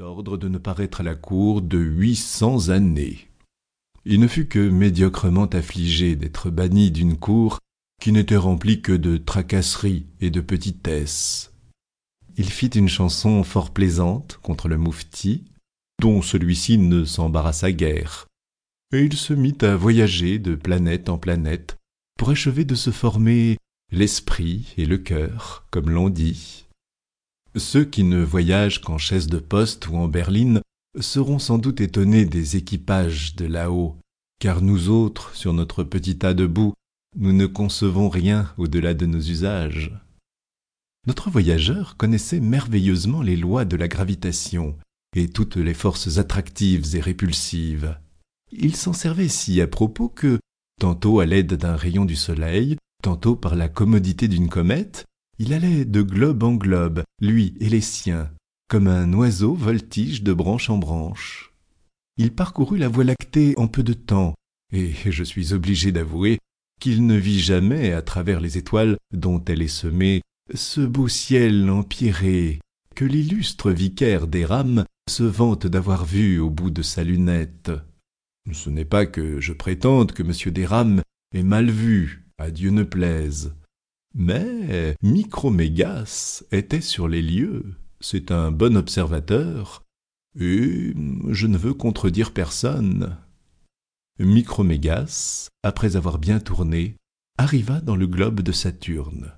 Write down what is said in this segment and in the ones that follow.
ordre de ne paraître à la cour de huit cents années. Il ne fut que médiocrement affligé d'être banni d'une cour qui n'était remplie que de tracasseries et de petitesses. Il fit une chanson fort plaisante contre le moufti, dont celui-ci ne s'embarrassa guère, et il se mit à voyager de planète en planète pour achever de se former l'esprit et le cœur, comme l'on dit. Ceux qui ne voyagent qu'en chaise de poste ou en berline seront sans doute étonnés des équipages de là-haut, car nous autres, sur notre petit tas de boue, nous ne concevons rien au-delà de nos usages. Notre voyageur connaissait merveilleusement les lois de la gravitation et toutes les forces attractives et répulsives. Il s'en servait si à propos que, tantôt à l'aide d'un rayon du soleil, tantôt par la commodité d'une comète, il allait de globe en globe, lui et les siens, comme un oiseau voltige de branche en branche. Il parcourut la Voie lactée en peu de temps, et je suis obligé d'avouer qu'il ne vit jamais à travers les étoiles dont elle est semée ce beau ciel empierré que l'illustre vicaire des rames se vante d'avoir vu au bout de sa lunette. Ce n'est pas que je prétende que M. Desrames ait mal vu, à Dieu ne plaise. Mais Micromégas était sur les lieux, c'est un bon observateur, et je ne veux contredire personne. Micromégas, après avoir bien tourné, arriva dans le globe de Saturne.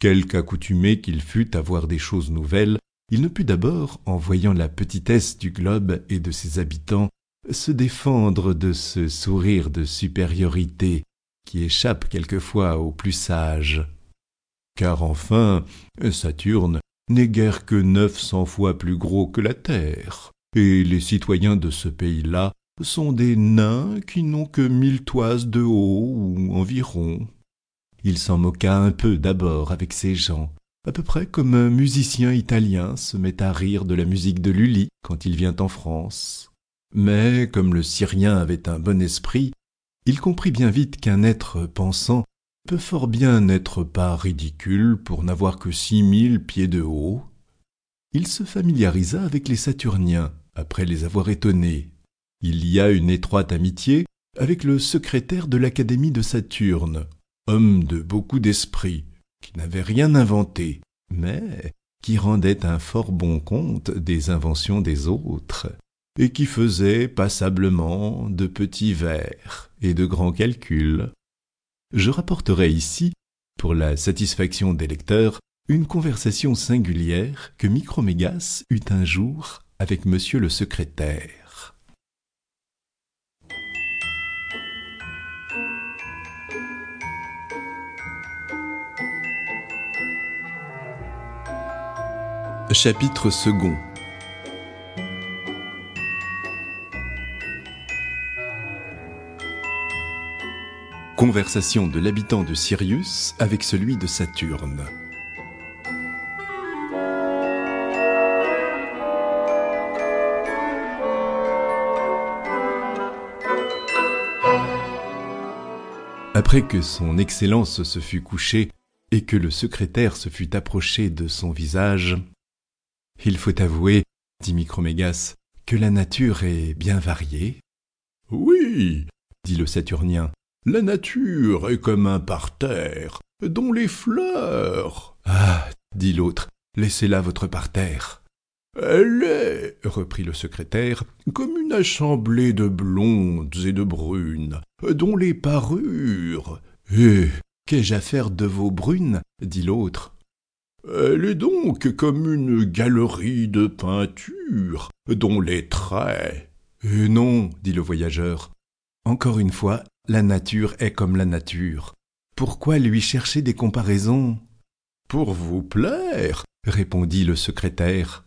Quelque accoutumé qu'il fût à voir des choses nouvelles, il ne put d'abord, en voyant la petitesse du globe et de ses habitants, se défendre de ce sourire de supériorité qui échappe quelquefois aux plus sages car enfin Saturne n'est guère que neuf cents fois plus gros que la Terre, et les citoyens de ce pays-là sont des nains qui n'ont que mille toises de haut ou environ. Il s'en moqua un peu d'abord avec ces gens, à peu près comme un musicien italien se met à rire de la musique de Lully quand il vient en France. Mais comme le Syrien avait un bon esprit, il comprit bien vite qu'un être pensant peut fort bien n'être pas ridicule pour n'avoir que six mille pieds de haut. Il se familiarisa avec les Saturniens, après les avoir étonnés. Il y a une étroite amitié avec le secrétaire de l'Académie de Saturne, homme de beaucoup d'esprit, qui n'avait rien inventé, mais qui rendait un fort bon compte des inventions des autres, et qui faisait passablement de petits vers et de grands calculs. Je rapporterai ici, pour la satisfaction des lecteurs, une conversation singulière que Micromégas eut un jour avec monsieur le secrétaire. Chapitre second Conversation de l'habitant de Sirius avec celui de Saturne. Après que son Excellence se fut couché et que le secrétaire se fut approché de son visage, il faut avouer, dit Micromégas, que la nature est bien variée. Oui, dit le Saturnien, la nature est comme un parterre, dont les fleurs. Ah, dit l'autre, laissez là votre parterre. Elle est, reprit le secrétaire, comme une assemblée de blondes et de brunes, dont les parures. Eh, qu'ai-je à faire de vos brunes? dit l'autre. Elle est donc comme une galerie de peinture, dont les traits. Eh non, dit le voyageur. Encore une fois, la nature est comme la nature. Pourquoi lui chercher des comparaisons? Pour vous plaire, répondit le secrétaire.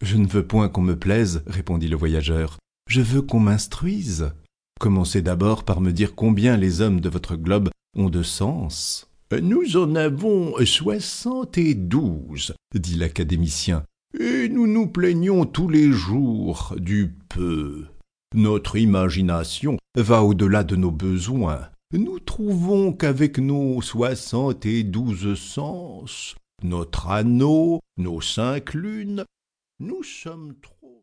Je ne veux point qu'on me plaise, répondit le voyageur. Je veux qu'on m'instruise. Commencez d'abord par me dire combien les hommes de votre globe ont de sens. Nous en avons soixante et douze, dit l'académicien, et nous nous plaignons tous les jours du peu. Notre imagination va au-delà de nos besoins. Nous trouvons qu'avec nos soixante et douze sens, notre anneau, nos cinq lunes, nous sommes